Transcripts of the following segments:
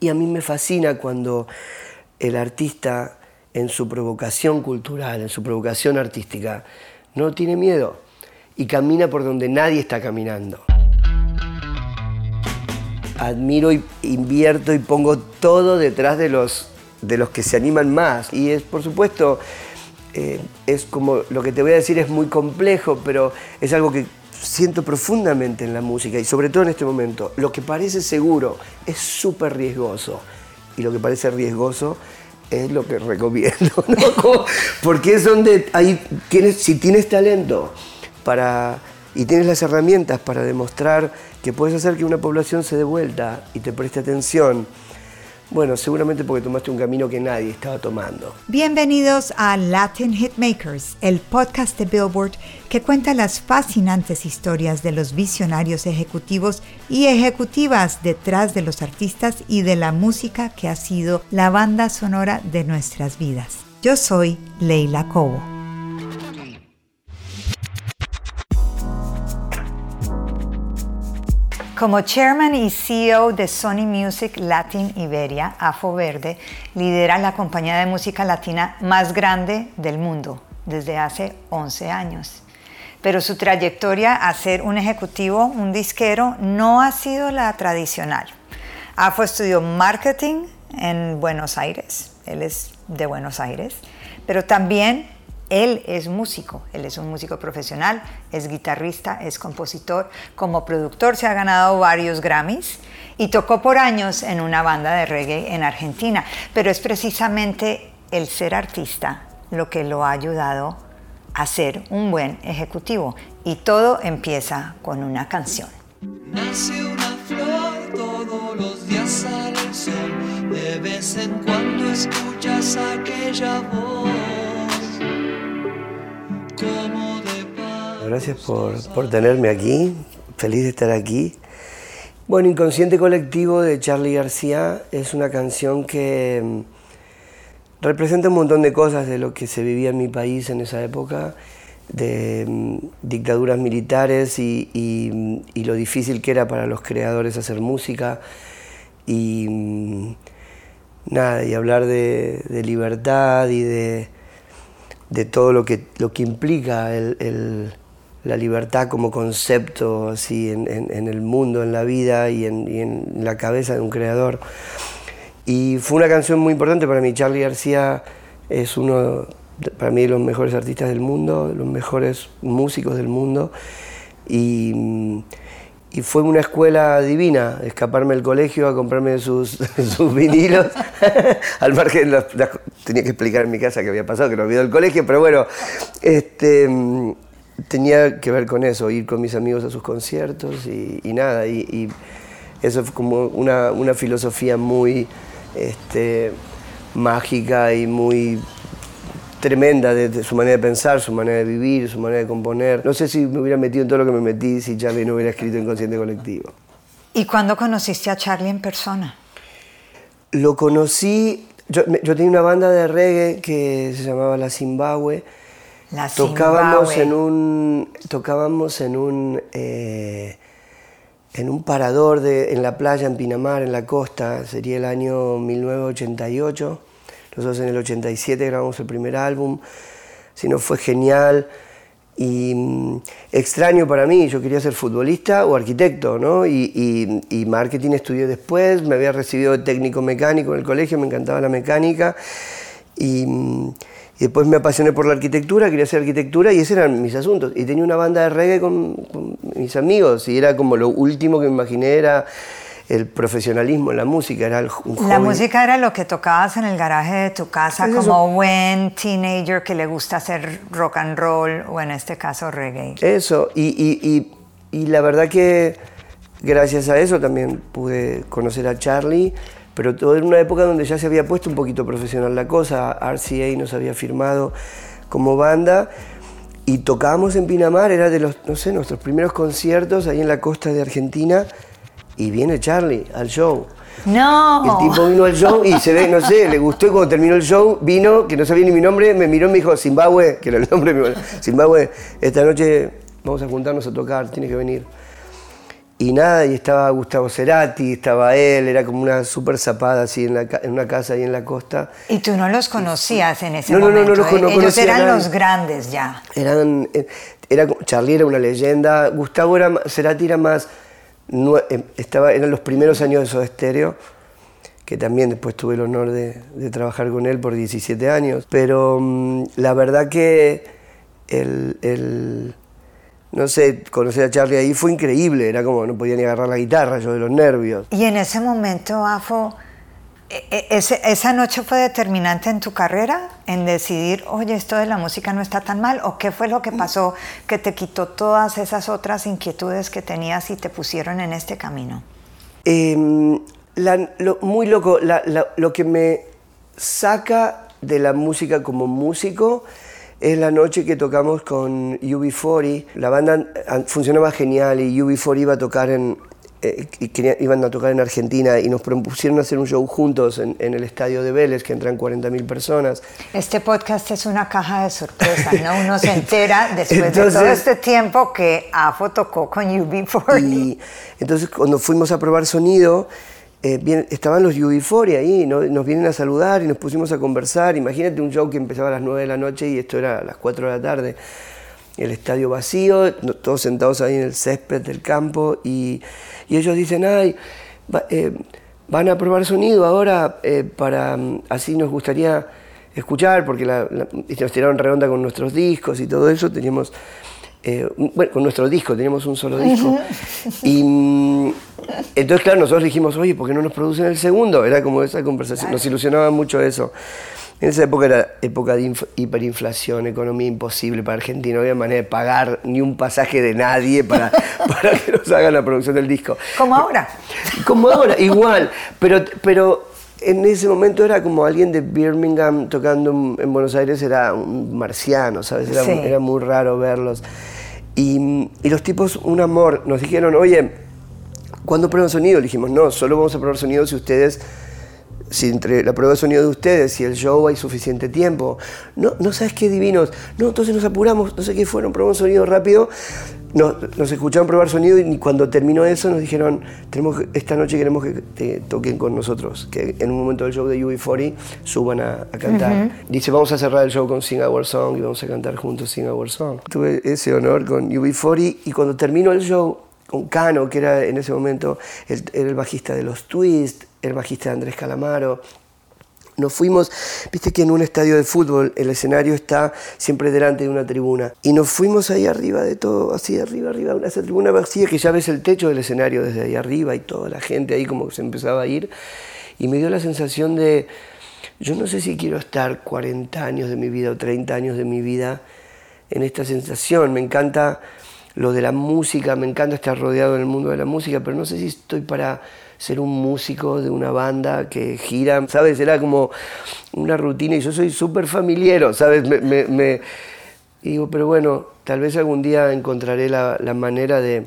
Y a mí me fascina cuando el artista en su provocación cultural, en su provocación artística, no tiene miedo y camina por donde nadie está caminando. Admiro y invierto y pongo todo detrás de los, de los que se animan más. Y es, por supuesto, eh, es como lo que te voy a decir es muy complejo, pero es algo que siento profundamente en la música y sobre todo en este momento. Lo que parece seguro es súper riesgoso y lo que parece riesgoso es lo que recomiendo, ¿no? porque es donde hay, tienes, si tienes talento para, y tienes las herramientas para demostrar que puedes hacer que una población se dé vuelta y te preste atención, bueno, seguramente porque tomaste un camino que nadie estaba tomando. Bienvenidos a Latin Hitmakers, el podcast de Billboard que cuenta las fascinantes historias de los visionarios ejecutivos y ejecutivas detrás de los artistas y de la música que ha sido la banda sonora de nuestras vidas. Yo soy Leila Cobo. Como chairman y CEO de Sony Music Latin Iberia, Afo Verde lidera la compañía de música latina más grande del mundo desde hace 11 años. Pero su trayectoria a ser un ejecutivo, un disquero, no ha sido la tradicional. Afo estudió marketing en Buenos Aires, él es de Buenos Aires, pero también él es músico, él es un músico profesional, es guitarrista, es compositor, como productor se ha ganado varios Grammys y tocó por años en una banda de reggae en Argentina, pero es precisamente el ser artista lo que lo ha ayudado a ser un buen ejecutivo y todo empieza con una canción. Nace una flor, todos los días el sol, de vez en cuando escuchas aquella voz. Gracias por, tenerme aquí, feliz de estar aquí. Bueno, Inconsciente Colectivo de Charlie García es una canción que mm, representa un montón de cosas de lo que se vivía en mi país en esa época, de mm, dictaduras militares y, mm, y, lo difícil que era para los creadores hacer música. Y nada, y hablar de, libertad y de, de, todo lo que, lo que implica el la libertad como concepto así en, el mundo, en la vida y en, la cabeza de un creador. Y fue una canción muy importante para mí. Charlie García es uno, para mí, de los mejores artistas del mundo, los mejores músicos del mundo. Y, fue una escuela divina, escaparme del colegio a comprarme sus, sus vinilos. Al margen, tenía que explicar en mi casa qué había pasado, que no había del colegio, pero bueno, este, tenía que ver con eso, ir con mis amigos a sus conciertos y, nada, y, eso fue como una, una filosofía muy este, mágica y muy tremenda de, su manera de pensar, su manera de vivir, su manera de componer. No sé si me hubiera metido en todo lo que me metí si Charlie no hubiera escrito Inconsciente Colectivo. ¿Y cuándo conociste a Charlie en persona? Lo conocí, yo, yo tenía una banda de reggae que se llamaba La Zimbabue, tocábamos en un tocábamos en un eh, en un parador de, en la playa en Pinamar en la costa. Sería el año 1988 nosotros en el 87 grabamos el primer álbum. Si no fue genial. Y mm, extraño para mí, yo quería ser futbolista o arquitecto, ¿no? Y, y, y, marketing estudié después, me había recibido de técnico mecánico en el colegio, me encantaba la mecánica. Y mm, y después me apasioné por la arquitectura, quería hacer arquitectura y esos eran mis asuntos. Y tenía una banda de reggae con, mis amigos y era como lo último que me imaginé era el profesionalismo en la música. Era el, la música era lo que tocabas en el garaje de tu casa como buen teenager que le gusta hacer rock and roll o en este caso reggae. Eso, y, y, y, y la verdad que gracias a eso también pude conocer a Charlie, pero todo en una época donde ya se había puesto un poquito profesional la cosa, RCA nos había firmado como banda y tocábamos en Pinamar, era de los, no sé, nuestros primeros conciertos ahí en la costa de Argentina y viene Charlie al show. No. El tipo vino al show y se ve, no sé, le gustó y cuando terminó el show vino, que no sabía ni mi nombre, me miró y me dijo, Zimbabue, que era el nombre, me dijo, Zimbabue, esta noche vamos a juntarnos a tocar, tienes que venir. Y nada, y estaba Gustavo Cerati, estaba él, era como una súper zapada así en, la en una casa ahí en la costa. Y tú no los conocías en ese No, no, no, momento. no los ¿eh? cono- Ellos conocía eran nadie. los grandes ya. Eran, eh, era, Charlie era una leyenda, Gustavo era, Cerati era más, eh, estaba, eran los primeros años de Soda Stereo, que también después tuve el honor de, de trabajar con él por 17 años, pero mm, la verdad que el, el- no sé, conocer a Charlie ahí fue increíble, era como no podía ni agarrar la guitarra, yo de los nervios. Y en ese momento, Afo, e- e- ¿esa noche fue determinante en tu carrera? En decidir, oye, esto de la música no está tan mal, o qué fue lo que pasó que te quitó todas esas otras inquietudes que tenías y te pusieron en este camino? Eh, la- lo, muy loco, la- la- lo que me saca de la música como músico es la noche que tocamos con UB40. La banda ah, funcionaba genial y UB40 iba a tocar en, eh, y quería- iban a tocar en Argentina y nos propusieron hacer un show juntos en, en el estadio de Vélez, que entran 40.000 personas. Este podcast es una caja de sorpresas, ¿no? Uno se entera después de todo este tiempo que Afo tocó con UB40. Y entonces cuando fuimos a probar sonido, eh, estaban los UB40 ahí, ¿no? nos vienen a saludar y nos pusimos a conversar. Imagínate un show que empezaba a las 9 de la noche y esto era a las 4 de la tarde. El estadio vacío, todos sentados ahí en el césped del campo y, y ellos dicen, ay, eh, van a probar sonido ahora eh, para, mm, así nos gustaría escuchar, porque la- nos tiraron redonda con nuestros discos y todo eso, teníamos, eh, bueno, con nuestro disco, teníamos un solo disco. Y mm, entonces, claro, nosotros dijimos, oye, ¿por qué no nos producen el segundo? Era como esa conversación, nos ilusionaba mucho eso. En esa época era época de inf- hiperinflación, economía imposible para Argentina, no había manera de pagar ni un pasaje de nadie para, para que nos hagan la producción del disco. Como ahora. Como ahora, igual. Pero, pero en ese momento era como alguien de Birmingham tocando en, en Buenos Aires, era un marciano, ¿sabes? Era, Sí. era muy raro verlos. Y, y los tipos, un amor, nos dijeron, oye, ¿cuándo prueban sonido? Le dijimos, no, solo vamos a probar sonido si ustedes si entre la prueba de sonido de ustedes y el show hay suficiente tiempo. No, no sabes qué divinos. No, entonces nos apuramos, no sé qué fueron, probamos sonido rápido. Nos, nos escucharon probar sonido y cuando terminó eso nos dijeron, tenemos que- esta noche queremos que te toquen con nosotros, que en un momento del show de UB40 suban a, a cantar. Dice, vamos a cerrar el show con Sing Our Song y vamos a cantar juntos Sing Our Song. Tuve ese honor con UB40 y cuando terminó el show con Cano, que era en ese momento el, era el bajista de los Twist, el bajista de Andrés Calamaro. Nos fuimos, viste que en un estadio de fútbol el escenario está siempre delante de una tribuna. Y nos fuimos ahí arriba de todo, así arriba, arriba, una esa tribuna vacía que ya ves el techo del escenario desde ahí arriba y toda la gente ahí como se empezaba a ir. Y me dio la sensación de, yo no sé si quiero estar 40 años de mi vida o 30 años de mi vida en esta sensación. Me encanta lo de la música, me encanta estar rodeado en el mundo de la música, pero no sé si estoy para ser un músico de una banda que gira, ¿sabes? Era como una rutina y yo soy súper familiero, ¿sabes? Me, me- me- y digo, pero bueno, tal vez algún día encontraré la, la manera de,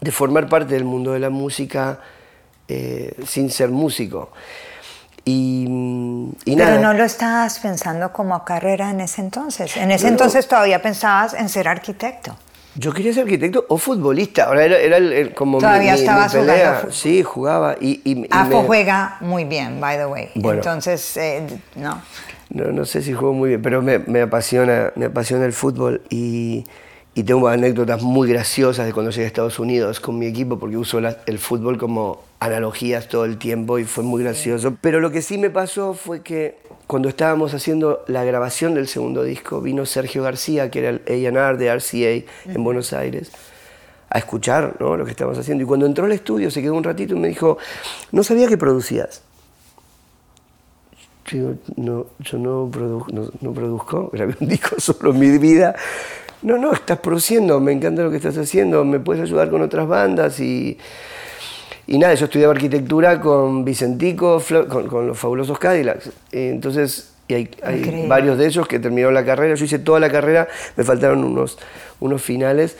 de formar parte del mundo de la música eh, sin ser músico. Y, y nada. Pero no lo estabas pensando como carrera en ese entonces. En ese entonces todavía pensabas en ser arquitecto. Yo quería ser arquitecto o futbolista. Ahora era, era el- el- como mi- Todavía mi, mi estabas jugando pelea. fútbol. Sí, jugaba. Y, y- y Afo me- juega muy bien, by the way. Bueno. Entonces, eh, no. No, no sé si juego muy bien, pero me, me apasiona, me apasiona el fútbol y, y tengo anécdotas muy graciosas de cuando llegué a Estados Unidos con mi equipo porque uso la- el fútbol como analogías todo el tiempo y fue muy gracioso. Pero lo que sí me pasó fue que cuando estábamos haciendo la grabación del segundo disco vino Sergio García, que era el A&R de RCA en Buenos Aires a escuchar ¿no? lo que estábamos haciendo. Y cuando entró al estudio se quedó un ratito y me dijo, no sabía que producías. Yo digo, no, yo no, produ- no, no produzco, grabé un disco solo en mi vida. no, no, estás produciendo, me encanta lo que estás haciendo, me puedes ayudar con otras bandas y, y nada, yo estudiaba arquitectura con Vicentico, con, los fabulosos Cadillacs. Entonces, y hay, varios de ellos que terminaron la carrera, yo hice toda la carrera, me faltaron unos, unos finales,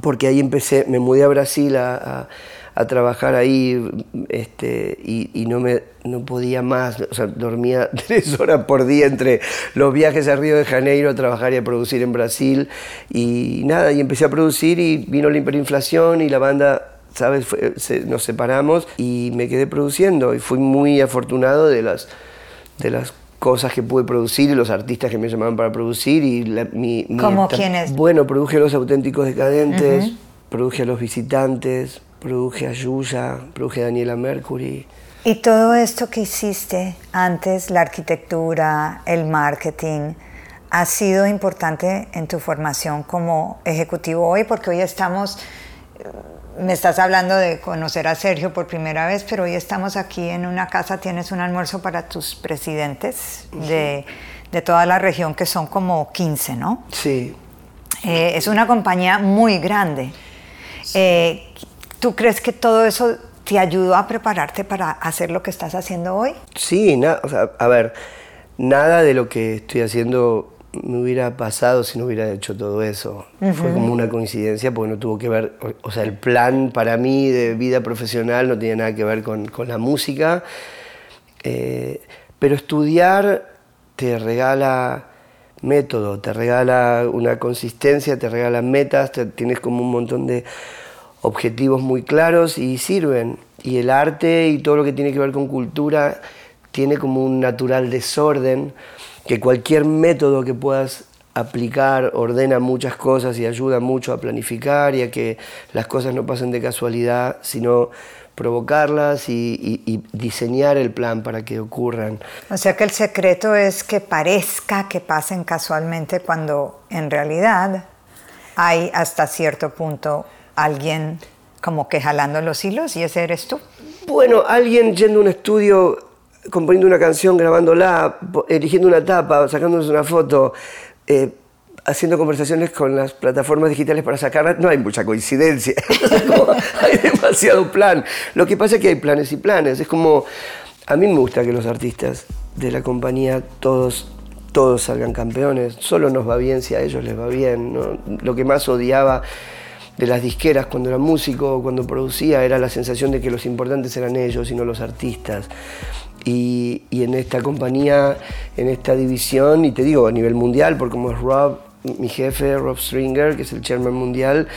porque ahí empecé, me mudé a Brasil a a trabajar ahí este, y, no, me, no podía más, o sea, dormía tres horas por día entre los viajes a Río de Janeiro a trabajar y a producir en Brasil. Y nada, y empecé a producir y vino la hiperinflación y la banda ¿sabes? nos separamos y me quedé produciendo y fui muy afortunado de las, de las cosas que pude producir y los artistas que me llamaban para producir. Y mi, ¿Cómo quiénes? Bueno, produje a Los Auténticos Decadentes, produje a Los Visitantes, produje a Yuya, produje a Daniela Mercury. Y todo esto que hiciste antes, la arquitectura, el marketing, ha sido importante en tu formación como ejecutivo hoy, porque hoy estamos, me estás hablando de conocer a Sergio por primera vez, pero hoy estamos aquí en una casa, tienes un almuerzo para tus presidentes de, de, toda la región, que son como 15, ¿no? Sí. Eh, es una compañía muy grande. Eh, ¿Tú crees que todo eso te ayudó a prepararte para hacer lo que estás haciendo hoy? Sí, o sea, a ver, nada de lo que estoy haciendo me hubiera pasado si no hubiera hecho todo eso. Fue como una coincidencia porque no tuvo que ver, o, sea, el plan para mí de vida profesional no tenía nada que ver con, la música, eh, pero estudiar te regala método, te regala una consistencia, te regala metas, tienes como un montón de objetivos muy claros y sirven. Y el arte y todo lo que tiene que ver con cultura tiene como un natural desorden, que cualquier método que puedas aplicar ordena muchas cosas y ayuda mucho a planificar y a que las cosas no pasen de casualidad, sino provocarlas y, y, diseñar el plan para que ocurran. O sea que el secreto es que parezca que pasen casualmente cuando en realidad hay hasta cierto punto alguien como que jalando los hilos y ese eres tú. Bueno, alguien yendo a un estudio, componiendo una canción, grabándola, eligiendo una tapa, sacándose una foto, eh, haciendo conversaciones con las plataformas digitales para sacarla, no hay mucha coincidencia, hay demasiado plan. Lo que pasa es que hay planes y planes, es como, a mí me gusta que los artistas de la compañía todos todos salgan campeones, solo nos va bien si a ellos les va bien. Lo que más odiaba de las disqueras cuando era músico, cuando producía, era la sensación de que los importantes eran ellos y no los artistas. Y, en esta compañía, en esta división, y te digo a nivel mundial, porque como es Rob, mi jefe, Rob Stringer, que es el chairman mundial,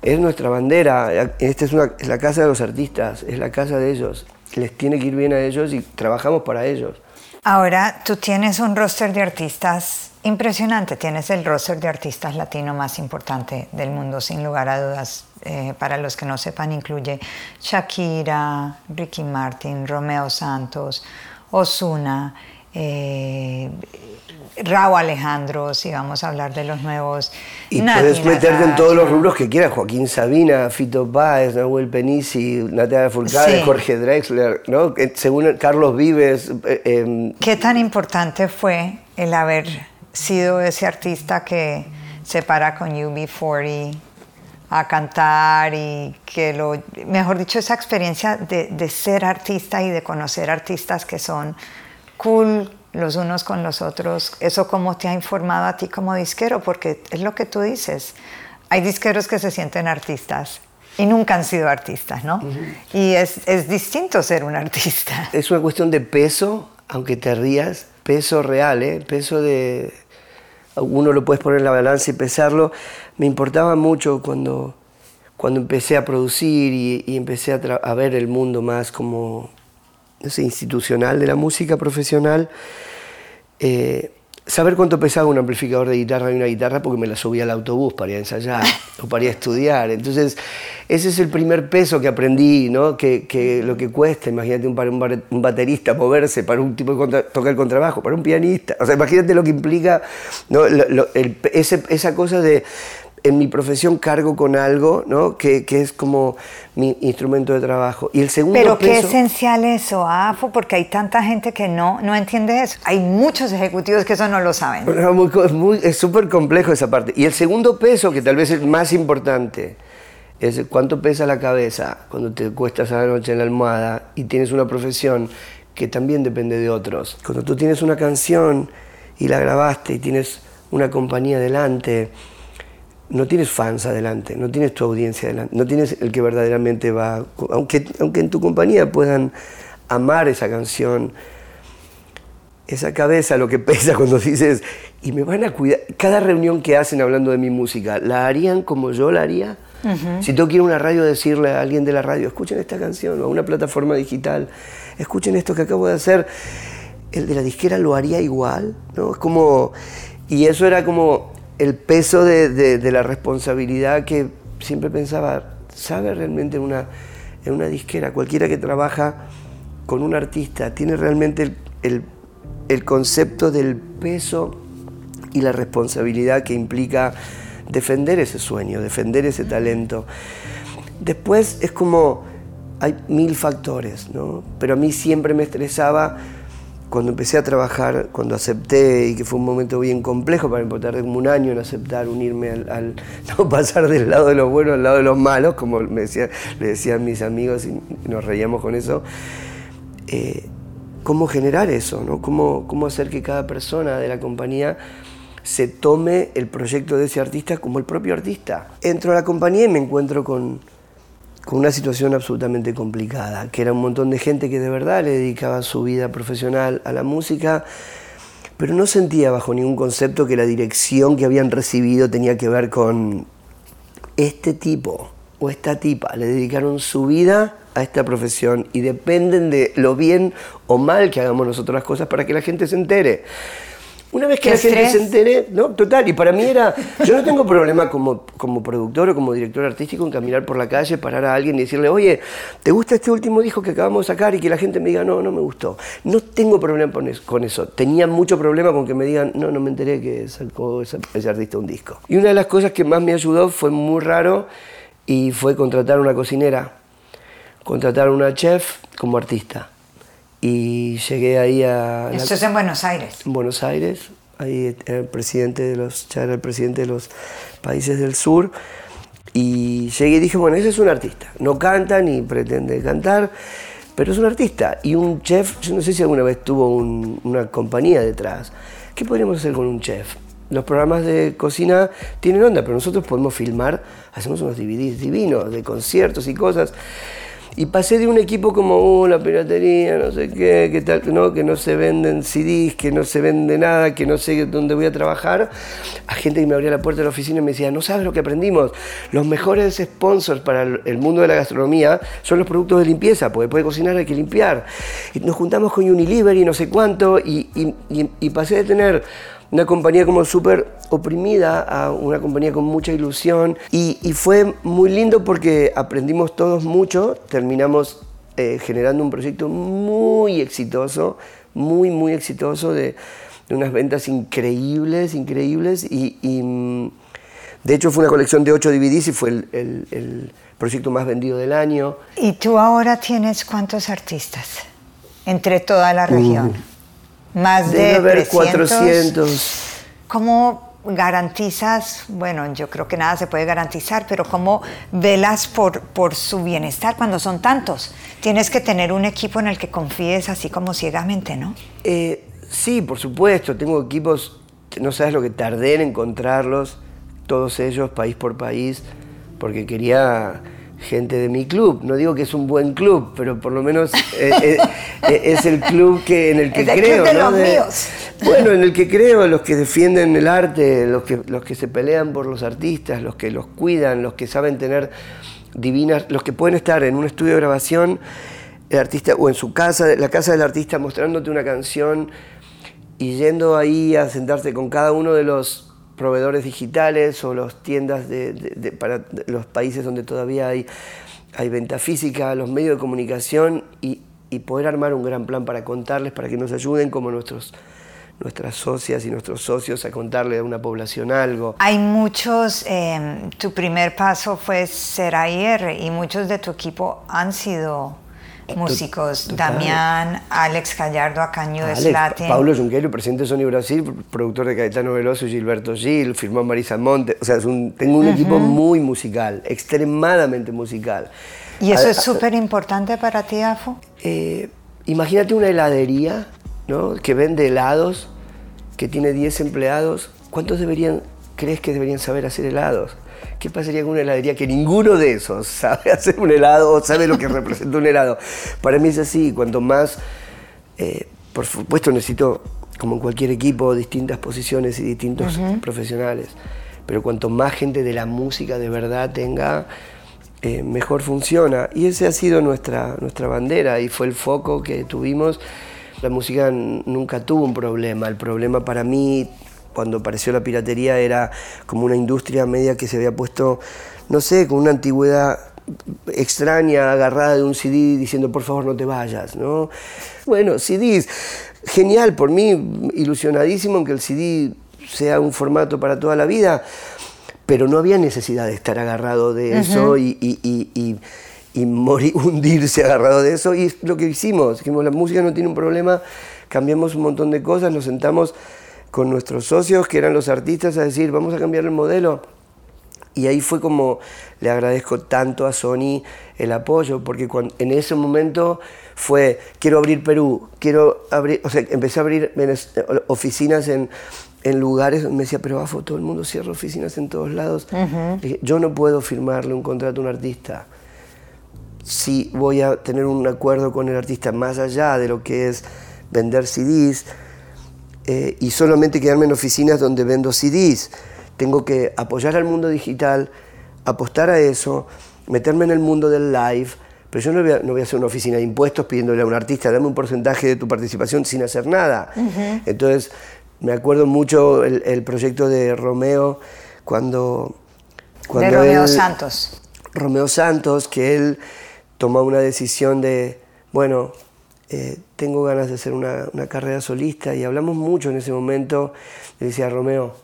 es nuestra bandera. Esta es, una, es la casa de los artistas, es la casa de ellos. Les tiene que ir bien a ellos y trabajamos para ellos. Ahora, tú tienes un roster de artistas Impresionante, tienes el roster de artistas latino más importante del mundo, sin lugar a dudas. Eh, para los que no sepan, incluye Shakira, Ricky Martin, Romeo Santos, Osuna, eh, Raúl Alejandro, si vamos a hablar de los nuevos. Y puedes meterte en todos los rubros que quieras, Joaquín Sabina, Fito Páez, Nahuel Penisi, Natalia Fulcade, Jorge Drexler, ¿no? según Carlos Vives. Eh, em, ¿Qué tan importante fue el haber sido ese artista que se para con UB40 a cantar y que lo, mejor dicho, esa experiencia de, ser artista y de conocer artistas que son cool los unos con los otros, eso cómo te ha informado a ti como disquero, porque es lo que tú dices, hay disqueros que se sienten artistas y nunca han sido artistas, ¿no? Y es, es distinto ser un artista. Es una cuestión de peso, aunque te rías, peso real, ¿eh? peso de... Uno lo puedes poner en la balanza y pesarlo. Me importaba mucho cuando, cuando empecé a producir y, empecé a, ver el mundo más como institucional de la música profesional. Eh, saber cuánto pesaba un amplificador de guitarra y una guitarra porque me la subía al autobús para ir a ensayar o para ir a estudiar. Entonces, ese es el primer peso que aprendí, ¿no? Que, lo que cuesta, imagínate un, un, un, baterista moverse para un tipo el contrabajo, para un pianista. O sea, imagínate lo que implica ¿no? esa cosa de en mi profesión cargo con algo, ¿no? Que, que, es como mi instrumento de trabajo. Y el segundo Pero qué peso, esencial eso, AFO, porque hay tanta gente que no, no entiende eso. Hay muchos ejecutivos que eso no lo saben. Bueno, muy muy- es súper complejo esa parte. Y el segundo peso, que tal vez es más importante, es cuánto pesa la cabeza cuando te cuestas a la noche en la almohada y tienes una profesión que también depende de otros. Cuando tú tienes una canción y la grabaste y tienes una compañía delante, no tienes fans adelante, no tienes tu audiencia adelante, no tienes el que verdaderamente va, aunque, aunque en tu compañía puedan amar esa canción, esa cabeza lo que pesa cuando dices, y me van a cuidar, cada reunión que hacen hablando de mi música, ¿la harían como yo la haría? Si tengo que ir a una radio decirle a alguien de la radio, escuchen esta canción, o a una plataforma digital, escuchen esto que acabo de hacer, el de la disquera lo haría igual, ¿no? Es como, y eso era como el peso de, la responsabilidad que siempre pensaba, ¿sabe realmente una, en una disquera, cualquiera que trabaja con un artista, tiene realmente el, el- el concepto del peso y la responsabilidad que implica defender ese sueño, defender ese talento. Después es como, hay mil factores, ¿no? Pero a mí siempre me estresaba cuando empecé a trabajar, cuando acepté, y que fue un momento bien complejo para mí, tardé un año en aceptar unirme al, al- no pasar del lado de los buenos al lado de los malos, como me decía, le decían mis amigos y nos reíamos con eso. Eh, cómo generar eso, ¿no? Cómo, cómo hacer que cada persona de la compañía se tome el proyecto de ese artista como el propio artista. Entro a la compañía y me encuentro con, con una situación absolutamente complicada, que era un montón de gente que de verdad le dedicaba su vida profesional a la música, pero no sentía bajo ningún concepto que la dirección que habían recibido tenía que ver con este tipo o esta tipa, le dedicaron su vida a esta profesión y dependen de lo bien o mal que hagamos nosotros las cosas para que la gente se entere. Una vez que la gente estrés. se entere, no, total, y para mí era, yo no tengo problema como, como productor o como director artístico en caminar por la calle, parar a alguien y decirle, oye, ¿te gusta este último disco que acabamos de sacar? Y que la gente me diga, no, no me gustó. No tengo problema con eso. Tenía mucho problema con que me digan, no, no me enteré que sacó ese, ese artista un disco. Y una de las cosas que más me ayudó fue muy raro y fue contratar una cocinera, contratar una chef como artista. Y llegué ahí a... la- Esto es en Buenos Aires. en Buenos Aires, ahí era el presidente de los, ya era el presidente de los países del sur, y llegué y dije, bueno, ese es un artista, no canta ni pretende cantar, pero es un artista, y un chef, yo no sé si alguna vez tuvo un- una compañía detrás, ¿qué podríamos hacer con un chef? Los programas de cocina tienen onda, pero nosotros podemos filmar, hacemos unos DVDs divinos de conciertos y cosas. Y pasé de un equipo como, uh, la piratería, no sé qué, que tal, no, que no se venden CDs, que no se vende nada, que no sé dónde voy a trabajar, a gente que me abría la puerta de la oficina y me decía, no sabes lo que aprendimos, los mejores sponsors para el mundo de la gastronomía son los productos de limpieza, porque puede cocinar hay que limpiar. Nos juntamos con Unilever y no sé cuánto, y- y pasé de tener una compañía como súper oprimida a una compañía con mucha ilusión y, y fue muy lindo porque aprendimos todos mucho, terminamos eh, generando un proyecto muy exitoso, muy, muy exitoso, de, de unas ventas increíbles, increíbles y, y, mm, de hecho fue una colección de 8 DVDs y fue el, el- el proyecto más vendido del año. ¿Y tú ahora tienes cuántos artistas entre toda la región? Más de haber 300. 400. ¿Cómo garantizas, bueno, yo creo que nada se puede garantizar, pero cómo velas por, por su bienestar cuando son tantos? Tienes que tener un equipo en el que confíes así como ciegamente, ¿no? Eh, sí, por supuesto, tengo equipos, no sabes lo que tardé en encontrarlos, todos ellos, país por país, porque quería gente de mi club. No digo que es un buen club, pero por lo menos eh, eh, eh, es el club que, en el que Es el creo. club de ¿no? los míos. Bueno, en el que creo, los que defienden el arte, los que, los que se pelean por los artistas, los que los cuidan, los que saben tener divinas, los que pueden estar en un estudio de grabación, el artista, o en su casa, la casa del artista mostrándote una canción y yendo ahí a sentarse con cada uno de los proveedores digitales o las tiendas de, para los países donde todavía hay, hay venta física, los medios de comunicación y, y poder armar un gran plan para contarles, para que nos ayuden como nuestros, nuestras socias y nuestros socios a contarle a una población algo. Hay muchos, em, tu primer paso fue ser AIR y muchos de tu equipo han sido músicos. total. Damián, Alex Gallardo, Acaño de Alex, Slatin. Paulo Junqueiro, presidente de Sony Brasil, productor de Caetano Veloso Gilberto Gil, firmó Marisa Monte. O sea, es un- tengo un equipo muy musical, extremadamente musical. Y eso A- es súper importante para ti, Afo. eh, imagínate una heladería ¿no? que vende helados, que tiene 10 empleados. ¿Cuántos deberían, crees que deberían saber hacer helados? ¿Qué pasaría con una heladería que ninguno de esos sabe hacer un helado o sabe lo que representa un helado? Para mí es así, cuanto más, eh, por supuesto necesito, como en cualquier equipo, distintas posiciones y distintos profesionales, pero cuanto más gente de la música de verdad tenga, eh, mejor funciona. Y esa ha sido nuestra, nuestra bandera y fue el foco que tuvimos. La música nunca tuvo un problema. El problema para mí, cuando apareció la piratería, era como una industria media que se había puesto, no sé, con una antigüedad extraña, agarrada de un CD diciendo por favor no te vayas, ¿no? Bueno, CDs, genial, por mí ilusionadísimo en que el CD sea un formato para toda la vida, pero no había necesidad de estar agarrado de eso y, y- y- y- y morir, hundirse agarrado de eso. Y es lo que hicimos. Dijimos, la música no tiene un problema, cambiamos un montón de cosas, nos sentamos con nuestros socios, que eran los artistas, a decir, vamos a cambiar el modelo. Y ahí fue como le agradezco tanto a Sony el apoyo, porque en ese momento fue, quiero abrir Perú, quiero abrir, o sea, empecé a abrir oficinas en, en lugares, me decía, pero Afo, todo el mundo cierra oficinas en todos lados. Dije, yo no puedo firmarle un contrato a un artista. Si voy a tener un acuerdo con el artista más allá de lo que es vender CDs, eh, y solamente quedarme en oficinas donde vendo CDs. Tengo que apoyar al mundo digital, apostar a eso, meterme en el mundo del live, pero yo no voy a, no voy a hacer una oficina de impuestos pidiéndole a un artista, dame un porcentaje de tu participación sin hacer nada. Entonces, me acuerdo mucho el, el proyecto de Romeo cuando... De cuando Romeo él- Santos. Romeo Santos, que él tomó una decisión de, bueno, eh, tengo ganas de hacer una, una carrera solista y hablamos mucho en ese momento. Le decía Romeo,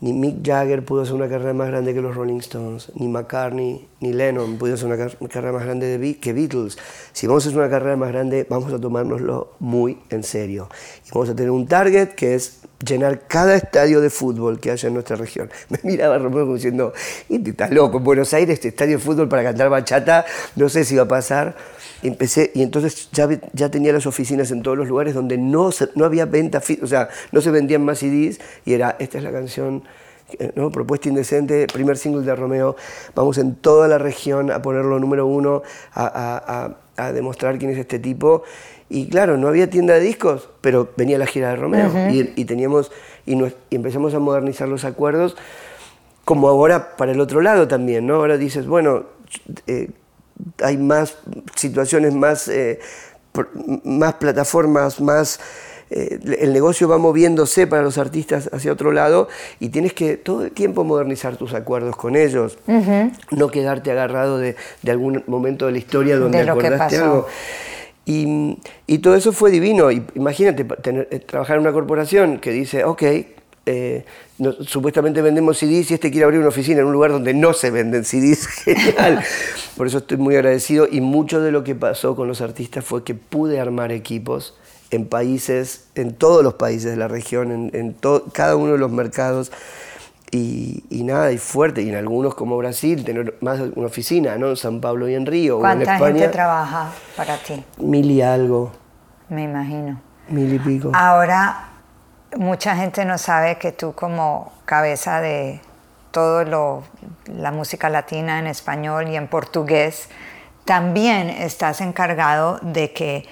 ni Mick Jagger pudo hacer una carrera más grande que los Rolling Stones, ni McCartney, ni Lennon pudo hacer una, car- una carrera más grande de que Beatles. Si vamos a hacer una carrera más grande, vamos a tomárnoslo muy en serio. Y vamos a tener un target que es llenar cada estadio de fútbol que haya en nuestra región. Me miraba Romeo como diciendo, "Este está loco, en Buenos Aires este estadio de fútbol para cantar bachata, no sé si va a pasar. Y Empecé, y entonces ya, ya tenía las oficinas en todos los lugares donde no, no había venta, o sea, no se vendían más CDs y era, esta es la canción, eh, ¿no? Propuesta Indecente, primer single de Romeo, vamos en toda la región a ponerlo número uno, a, a- a- a demostrar quién es este tipo. Y claro, no había tienda de discos, pero venía la gira de Romeo. Y, y teníamos, y, nos- y empezamos a modernizar los acuerdos como ahora para el otro lado también, ¿no? Ahora dices, bueno, eh, hay más situaciones, más, eh, más plataformas, más... eh, el negocio va moviéndose para los artistas hacia otro lado y tienes que todo el tiempo modernizar tus acuerdos con ellos, no quedarte agarrado de, de algún momento de la historia donde De acordaste algo. Y, y todo eso fue divino. Imagínate tener- eh, trabajar en una corporación que dice, ok, eh, no- supuestamente vendemos CDs y este quiere abrir una oficina en un lugar donde no se venden CDs. Genial. Por eso estoy muy agradecido. Y mucho de lo que pasó con los artistas fue que pude armar equipos en países, en todos los países de la región, en, en to- cada uno de los mercados. Y, y nada, y fuerte, y en algunos como Brasil, tener más una oficina, ¿no? En San Pablo y en Río, o en ¿Cuánta España. gente trabaja para ti? Mil y algo, Me imagino. mil y pico. Ahora, mucha gente no sabe que tú como cabeza de todo lo, la música latina en español y en portugués, también estás encargado de que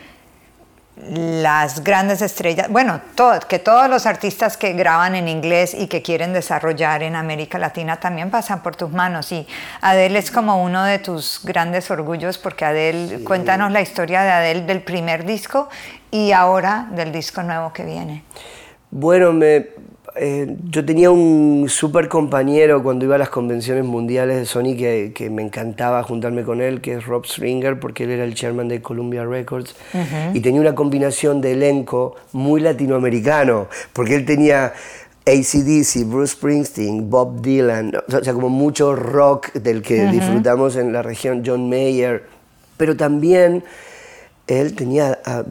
las grandes estrellas, bueno, todo- que todos los artistas que graban en inglés y que quieren desarrollar en América Latina también pasan por tus manos. Y Adele es como uno de tus grandes orgullos, porque Adele, cuéntanos la historia de Adele del primer disco y ahora del disco nuevo que viene. Bueno, me, eh, yo tenía un súper compañero cuando iba a las convenciones mundiales de Sony que, que, me encantaba juntarme con él, que es Rob Stringer, porque él era el chairman de Columbia Records. Y tenía una combinación de elenco muy latinoamericano, porque él tenía ACDC, Bruce Springsteen, Bob Dylan, o sea, como mucho rock del que disfrutamos en la región, John Mayer, pero también él tenía, uh,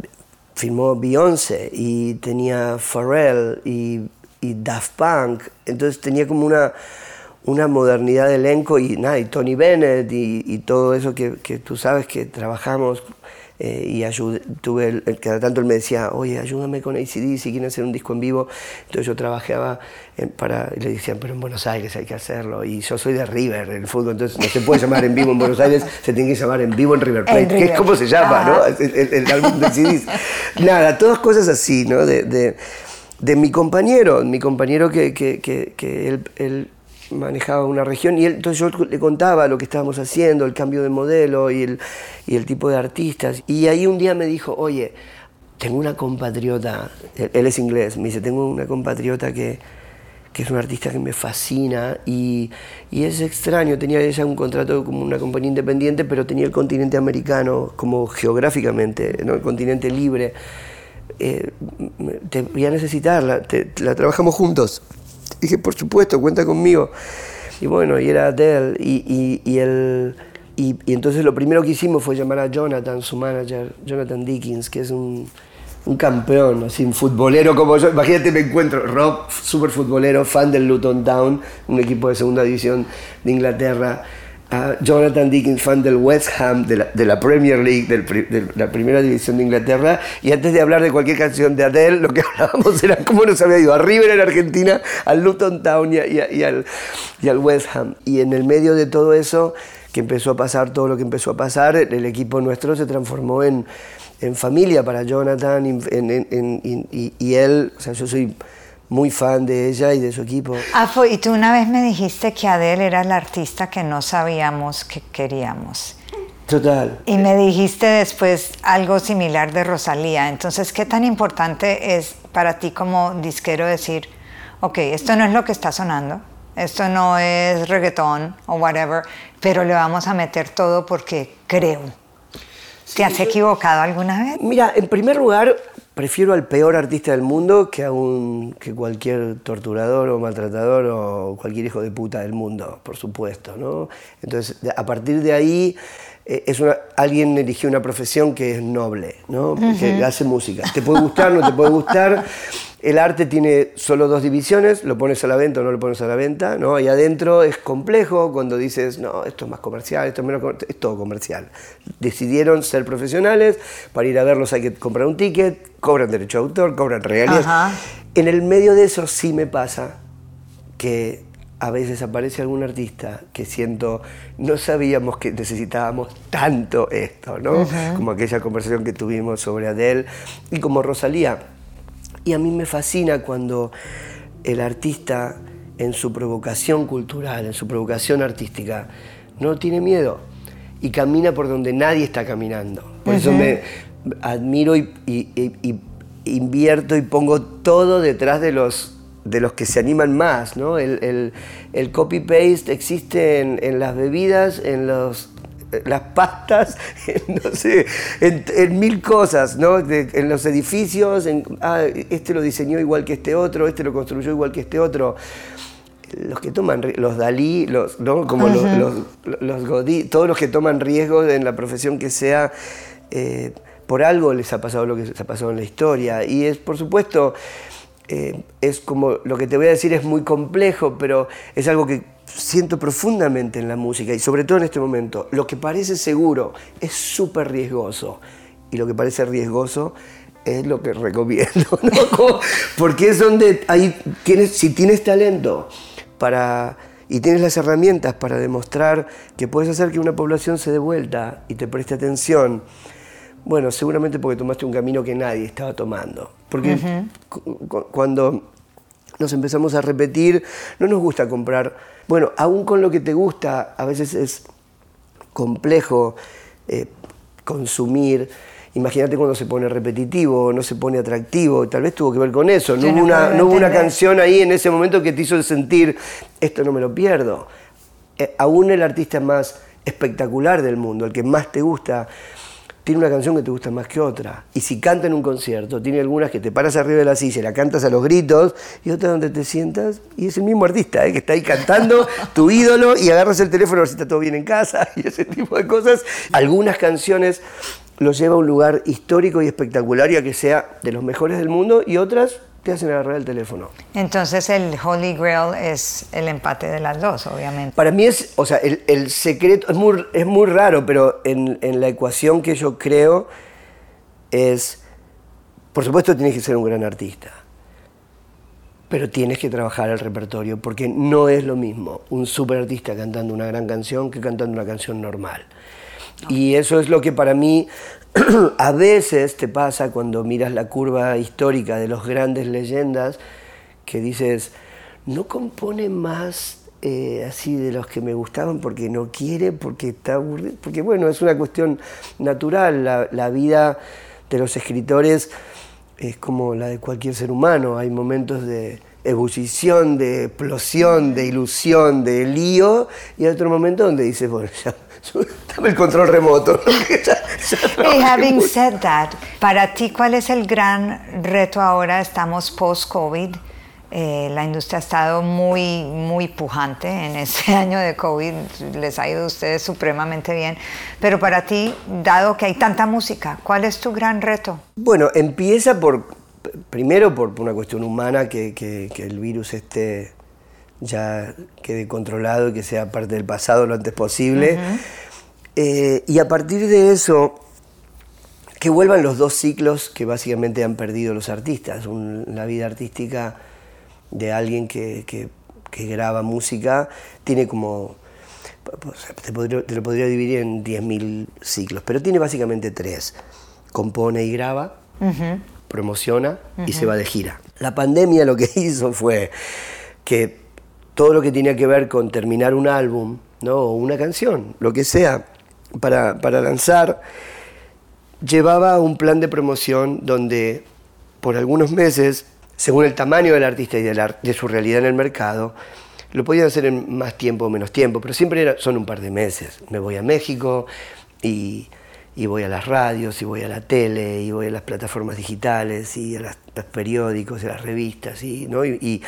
filmó Beyoncé y tenía Pharrell y, y, Daft Punk, entonces tenía como una, una modernidad de elenco y nada, y Tony Bennett y, y todo eso que, que, tú sabes que trabajamos eh, y ayudé, tuve, el, cada tanto él me decía, oye, ayúdame con ACD si quieren hacer un disco en vivo. Entonces yo trabajaba para, y le decían, pero en Buenos Aires hay que hacerlo. Y yo soy de River, el fútbol, entonces no se puede llamar en vivo en Buenos Aires, se tiene que llamar en vivo en River Plate, que es como se llama, ¿no? El, álbum de CDs. Nada, todas cosas así, ¿no? De, de, de mi compañero, mi compañero que, que, que, él, manejaba una región y él, entonces yo le contaba lo que estábamos haciendo, el cambio de modelo y el, y el tipo de artistas. Y ahí un día me dijo, oye, tengo una compatriota, él, es inglés, me dice, tengo una compatriota que, que es una artista que me fascina y, y, es extraño, tenía ella un contrato como una compañía independiente, pero tenía el continente americano como geográficamente, ¿no? el continente libre. Eh, te voy a necesitarla, la trabajamos juntos. Dije, por supuesto, cuenta conmigo. Y bueno, y era Adele. Y, y, y, el, y, y, entonces lo primero que hicimos fue llamar a Jonathan, su manager, Jonathan Dickens, que es un, un campeón, así, un futbolero como yo. Imagínate, me encuentro, Rob, súper futbolero, fan del Luton Town, un equipo de segunda división de Inglaterra a Jonathan Dickens, fan del West Ham, de la, Premier League, de la primera división de Inglaterra, y antes de hablar de cualquier canción de Adele, lo que hablábamos era cómo nos había ido a River en Argentina, al Luton Town y, al, West Ham. Y en el medio de todo eso, que empezó a pasar todo lo que empezó a pasar, el equipo nuestro se transformó en, familia para Jonathan y, y él, o sea, yo soy muy fan de ella y de su equipo. Afo, y tú una vez me dijiste que Adele era la artista que no sabíamos que queríamos. Total. Y me dijiste después algo similar de Rosalía. Entonces, ¿qué tan importante es para ti como disquero decir, ok, esto no es lo que está sonando, esto no es reggaetón o whatever, pero le vamos a meter todo porque creo? ¿Te has equivocado alguna vez? Mira, en primer lugar, prefiero al peor artista del mundo que a un, que cualquier torturador o maltratador o cualquier hijo de puta del mundo, por supuesto, ¿no? Entonces, a partir de ahí es una, alguien eligió una profesión que es noble, ¿no? Que hace música. Te puede gustar, no te puede gustar. El arte tiene solo dos divisiones, lo pones a la venta o no lo pones a la venta, ¿no? Y adentro es complejo cuando dices, no, esto es más comercial, esto es menos comercial, es todo comercial. Decidieron ser profesionales, para ir a verlos hay que comprar un ticket, cobran derecho de autor, cobran regalías. En el medio de eso sí me pasa que a veces aparece algún artista que siento, no sabíamos que necesitábamos tanto esto, ¿no? Como aquella conversación que tuvimos sobre Adele y como Rosalía y a mí me fascina cuando el artista en su provocación cultural, en su provocación artística, no tiene miedo y camina por donde nadie está caminando. Por eso me admiro y, invierto y pongo todo detrás de los, de los que se animan más. ¿no? El, copy-paste existe en, las bebidas, en los las pastas, no sé, en, mil cosas, ¿no? en los edificios, en, ah, este lo diseñó igual que este otro, este lo construyó igual que este otro. Los que toman, los Dalí, los, ¿no? Como los, los, Godí, todos los que toman riesgos en la profesión que sea, eh, por algo les ha pasado lo que les ha pasado en la historia. Y es, por supuesto, eh, es como, lo que te voy a decir es muy complejo, pero es algo que siento profundamente en la música y sobre todo en este momento. Lo que parece seguro es súper riesgoso y lo que parece riesgoso es lo que recomiendo, porque es donde ahí tienes, si tienes talento para y tienes las herramientas para demostrar que puedes hacer que una población se dé vuelta y te preste atención, bueno, seguramente porque tomaste un camino que nadie estaba tomando. Porque cuando nos empezamos a repetir, no nos gusta comprar. Bueno, aún con lo que te gusta, a veces es complejo eh, consumir. imagínate cuando se pone repetitivo, no se pone atractivo, tal vez tuvo que ver con eso. No hubo una, puedo no hubo una entender. canción ahí en ese momento que te hizo sentir, esto no me lo pierdo. Eh, aún el artista más espectacular del mundo, el que más te gusta, tiene una canción que te gusta más que otra. Y si canta en un concierto, tiene algunas que te paras arriba de la silla y la cantas a los gritos, y otras donde te sientas y es el mismo artista ¿eh? que está ahí cantando, tu ídolo, y agarras el teléfono a ver si está todo bien en casa y ese tipo de cosas. Algunas canciones los lleva a un lugar histórico y espectacular y a que sea de los mejores del mundo, y otras te hacen agarrar el teléfono. Entonces el Holy Grail es el empate de las dos, obviamente. Para mí es, o sea, el, el secreto, es muy, es muy raro, pero en, en la ecuación que yo creo es, por supuesto tienes que ser un gran artista, pero tienes que trabajar el repertorio, porque no es lo mismo un super artista cantando una gran canción que cantando una canción normal. Y eso es lo que para mí a veces te pasa cuando miras la curva histórica de los grandes leyendas, que dices, no compone más eh, así de los que me gustaban porque no quiere, porque está aburrido, porque bueno, es una cuestión natural, la, la vida de los escritores es como la de cualquier ser humano, hay momentos de ebullición, de explosión, de ilusión, de lío, y hay otro momento donde dices, bueno, ya, dame el control remoto. Y having mucho. said that, para ti, ¿cuál es el gran reto ahora? Estamos post-COVID. eh, la industria ha estado muy, muy pujante en este año de COVID. Les ha ido a ustedes supremamente bien. Pero para ti, dado que hay tanta música, ¿cuál es tu gran reto? Bueno, empieza por, primero por una cuestión humana, que, que- que el virus este ya quede controlado y que sea parte del pasado lo antes posible. Eh, y a partir de eso, que vuelvan los dos ciclos que básicamente han perdido los artistas. Un- la vida artística de alguien que, que- que graba música tiene como, podría- te lo podría dividir en 10.000 ciclos, pero tiene básicamente tres. Compone y graba, promociona y se va de gira. La pandemia lo que hizo fue que todo lo que tenía que ver con terminar un álbum, ¿no? o una canción, lo que sea, para, para lanzar, llevaba un plan de promoción donde por algunos meses, según el tamaño del artista y de, la- de su realidad en el mercado, lo podían hacer en más tiempo o menos tiempo, pero siempre era- son un par de meses. Me voy a México y, y voy a las radios, y voy a la tele, y voy a las plataformas digitales, y a las- los periódicos, y a las revistas, y, ¿no? y, y-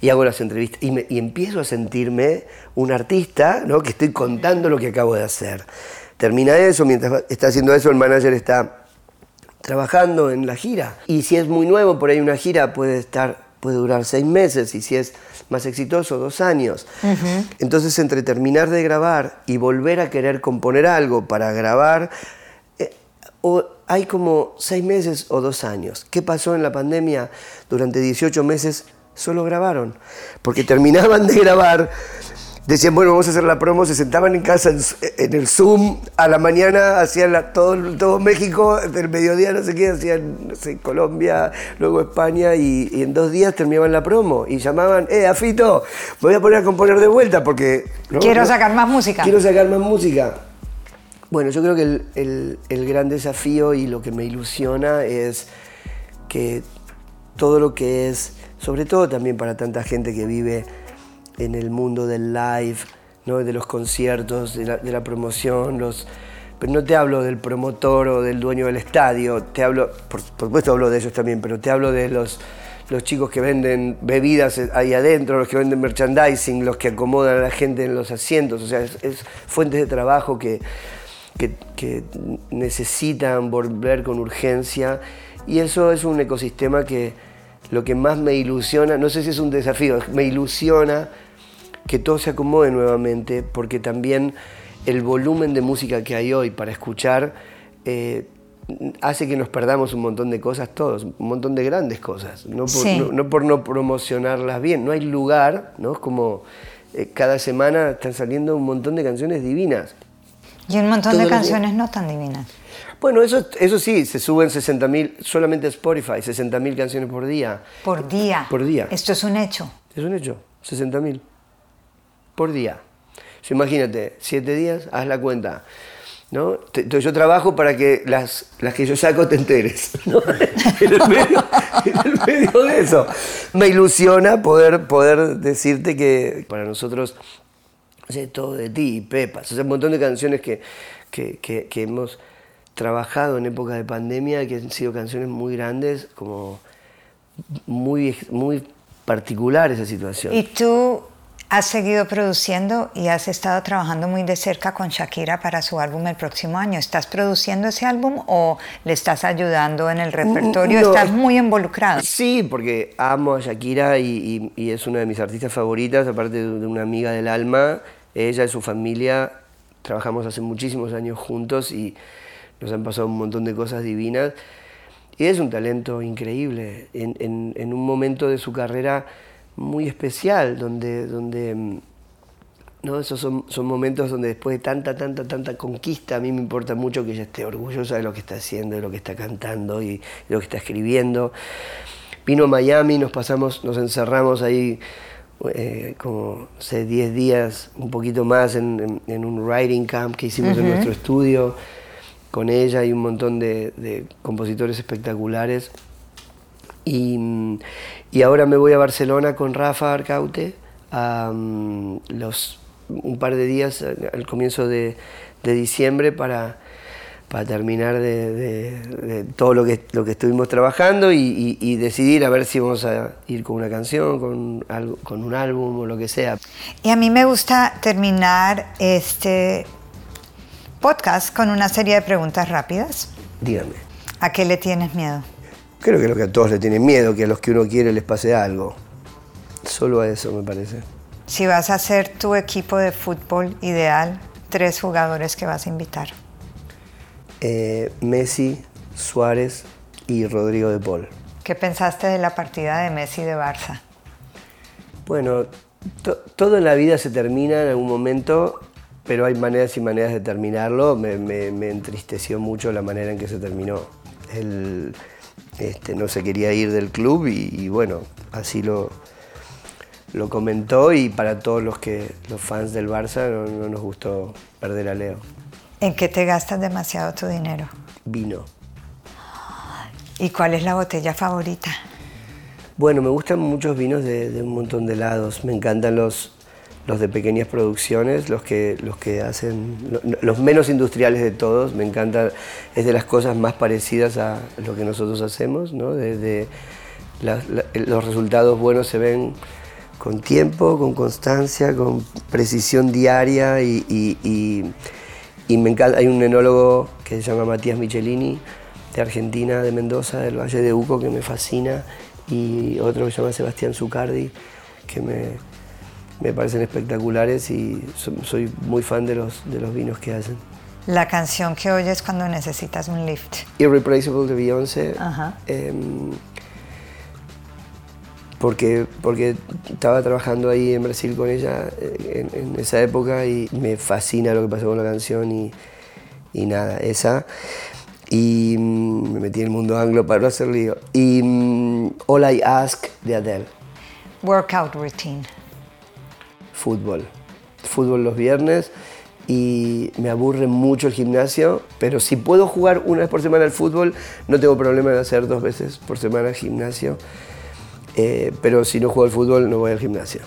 y hago las entrevistas. Y, me- y empiezo a sentirme un artista ¿no? que estoy contando lo que acabo de hacer. Termina eso, mientras está haciendo eso, el manager está trabajando en la gira. Y si es muy nuevo, por ahí una gira puede estar, puede durar seis meses, y si es más exitoso, dos años. Entonces, entre terminar de grabar y volver a querer componer algo para grabar, o hay como seis meses o dos años. ¿Qué pasó en la pandemia? Durante 18 meses solo grabaron, porque terminaban de grabar decían, bueno, vamos a hacer la promo, se sentaban en casa en, en el Zoom, a la mañana hacían la- todo, todo México, del mediodía no sé qué, hacían, no sé, Colombia, luego España, y, y en dos días terminaban la promo, y llamaban, eh, Afito, me voy a poner a componer de vuelta porque... ¿no? Quiero sacar más música. Quiero sacar más música. Bueno, yo creo que el, el- el gran desafío y lo que me ilusiona es que todo lo que es, sobre todo también para tanta gente que vive en el mundo del live, ¿no? de los conciertos, de la, de la promoción, los, pero no te hablo del promotor o del dueño del estadio, te hablo, por, por supuesto hablo de ellos también, pero te hablo de los, los chicos que venden bebidas ahí adentro, los que venden merchandising, los que acomodan a la gente en los asientos, o sea, es, es fuentes de trabajo que, que, que necesitan volver con urgencia y eso es un ecosistema que lo que más me ilusiona, no sé si es un desafío, me ilusiona que todo se acomode nuevamente porque también el volumen de música que hay hoy para escuchar eh, hace que nos perdamos un montón de cosas todos, un montón de grandes cosas, no por, Sí. no, no por no promocionarlas bien, no hay lugar, ¿no? Es como eh, cada semana están saliendo un montón de canciones divinas. Y un montón de canciones no tan divinas. Bueno, eso, eso sí, se suben 60.000, solamente a Spotify, 60.000 canciones por día. Por día. Por día. Esto es un hecho. Es un hecho, 60.000 por día. Imagínate, siete días, haz la cuenta. ¿no? Entonces yo trabajo para que las, las que yo saco te enteres. ¿no? En, el medio, en el medio de eso. Me ilusiona poder, poder decirte que para nosotros, no sé, todo de ti, Pepas, o sea, un montón de canciones que, que, que- hemos trabajado en época de pandemia, que han sido canciones muy grandes, como muy, muy particular esa situación. Y tú has seguido produciendo y has estado trabajando muy de cerca con Shakira para su álbum el próximo año. ¿Estás produciendo ese álbum o le estás ayudando en el repertorio? no. ¿Estás muy involucrado? Sí, porque amo a Shakira y, y- y es una de mis artistas favoritas, aparte de de una amiga del alma. Ella y su familia trabajamos hace muchísimos años juntos y nos han pasado un montón de cosas divinas. Y es un talento increíble, en, en- en un momento de su carrera muy especial, donde, donde mm, ¿no? Esos son, son momentos donde después de tanta, tanta, tanta conquista, a mí me importa mucho que ella esté orgullosa de lo que está haciendo, de lo que está cantando y de lo que está escribiendo. Vino a Miami, nos pasamos, nos encerramos ahí eh, como, no sé, 10 días, un poquito más en, en- en un writing camp que hicimos en nuestro estudio con ella y un montón de, de compositores espectaculares. Y, y ahora me voy a Barcelona con Rafa Arcaute a mm, los, un par de días al al comienzo de, de diciembre para, para terminar de, de- de todo lo que, lo que estuvimos trabajando y, y- y decidir a ver si vamos a ir con una canción, con, algo, con un álbum o lo que sea. Y a mí me gusta terminar este podcast con una serie de preguntas rápidas. Dígame. ¿A qué le tienes miedo? Creo que lo que a todos le tienen miedo, que a los que uno quiere les pase algo. Solo a eso me parece. Si vas a hacer tu equipo de fútbol ideal, tres jugadores que vas a invitar. Eh, Messi, Suárez y Rodrigo de Paul. ¿Qué pensaste de la partida de Messi de Barça? Bueno, to- todo en la vida se termina en algún momento, pero hay maneras y maneras de terminarlo. Me, me- me entristeció mucho la manera en que se terminó. Este, no se quería ir del club y, y bueno, así lo, lo comentó y para todos los, que, los fans del Barça no, no nos gustó perder a Leo. ¿En qué te gastas demasiado tu dinero? Vino. ¿Y cuál es la botella favorita? Bueno, me gustan muchos vinos de, de un montón de lados. Me encantan los, los de pequeñas producciones, los que, los que hacen, lo- los menos industriales de todos. Me encanta, es de las cosas más parecidas a lo que nosotros hacemos, ¿no? Desde los resultados buenos se ven con tiempo, con constancia, con precisión diaria y, y- y- y me encanta, hay un enólogo que se llama Matías Michelini, de Argentina, de Mendoza, del Valle de Uco, que me fascina, y otro que se llama Sebastián Zucardi, que me, me parecen espectaculares y so- soy muy fan de los, de los vinos que hacen. La canción que oyes cuando necesitas un lift. Irreplaceable de Beyoncé, Ajá. em, porque, porque estaba trabajando ahí en Brasil con ella eh, en, en esa época y me fascina lo que pasó con la canción y, y nada, esa. Y mm, me metí en el mundo anglo para no hacer lío. Y mm, All I Ask de Adele, Workout routine. Fútbol. Fútbol los viernes y me aburre mucho el gimnasio, pero si puedo jugar una vez por semana al fútbol, no tengo problema en hacer dos veces por semana gimnasio. Eh, pero si no juego al fútbol, no voy al gimnasio.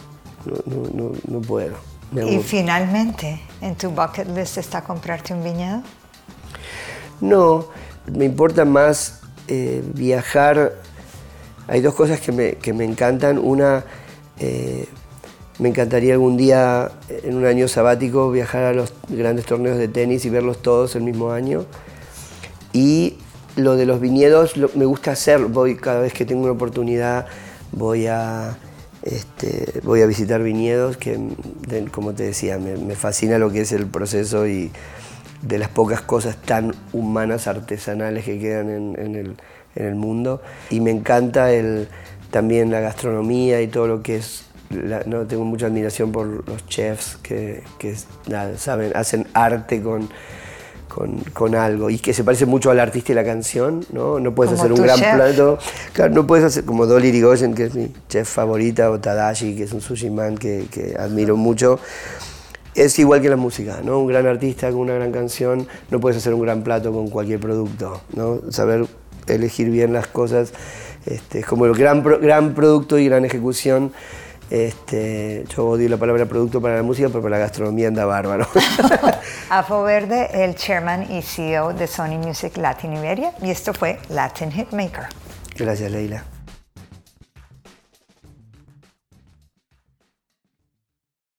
No, no, no, no puedo. Y finalmente, ¿en tu bucket list está comprarte un viñedo? No, me importa más eh, viajar. Hay dos cosas que me, que me encantan. Una, eh, me encantaría algún día, en un año sabático, viajar a los grandes torneos de tenis y verlos todos el mismo año. Y lo de los viñedos, me gusta hacer. Voy cada vez que tengo una oportunidad, voy a, este, voy a visitar viñedos, que como te decía, me, fascina lo que es el proceso y de las pocas cosas tan humanas, artesanales que quedan en, el, en el mundo. Y me encanta también la gastronomía y todo lo que es... la- no, tengo mucha admiración por los chefs que, que nada, saben, hacen arte con, con, con algo y que se parece mucho al artista y la canción, ¿no? No puedes Como hacer un gran chef. plato, claro, no puedes hacer como Dolly Irigoyen, que es mi chef favorita, o Tadashi, que es un sushi man que, que admiro mucho. es igual que la música, ¿no? Un gran artista con una gran canción, no puedes hacer un gran plato con cualquier producto, ¿no? Saber elegir bien las cosas, este, es como el gran, gran producto y gran ejecución. Este, yo odio la palabra producto para la música, pero para la gastronomía anda bárbaro. Afo Verde, el chairman y CEO de Sony Music Latin Iberia, y esto fue Latin Hitmaker. Gracias, Leila.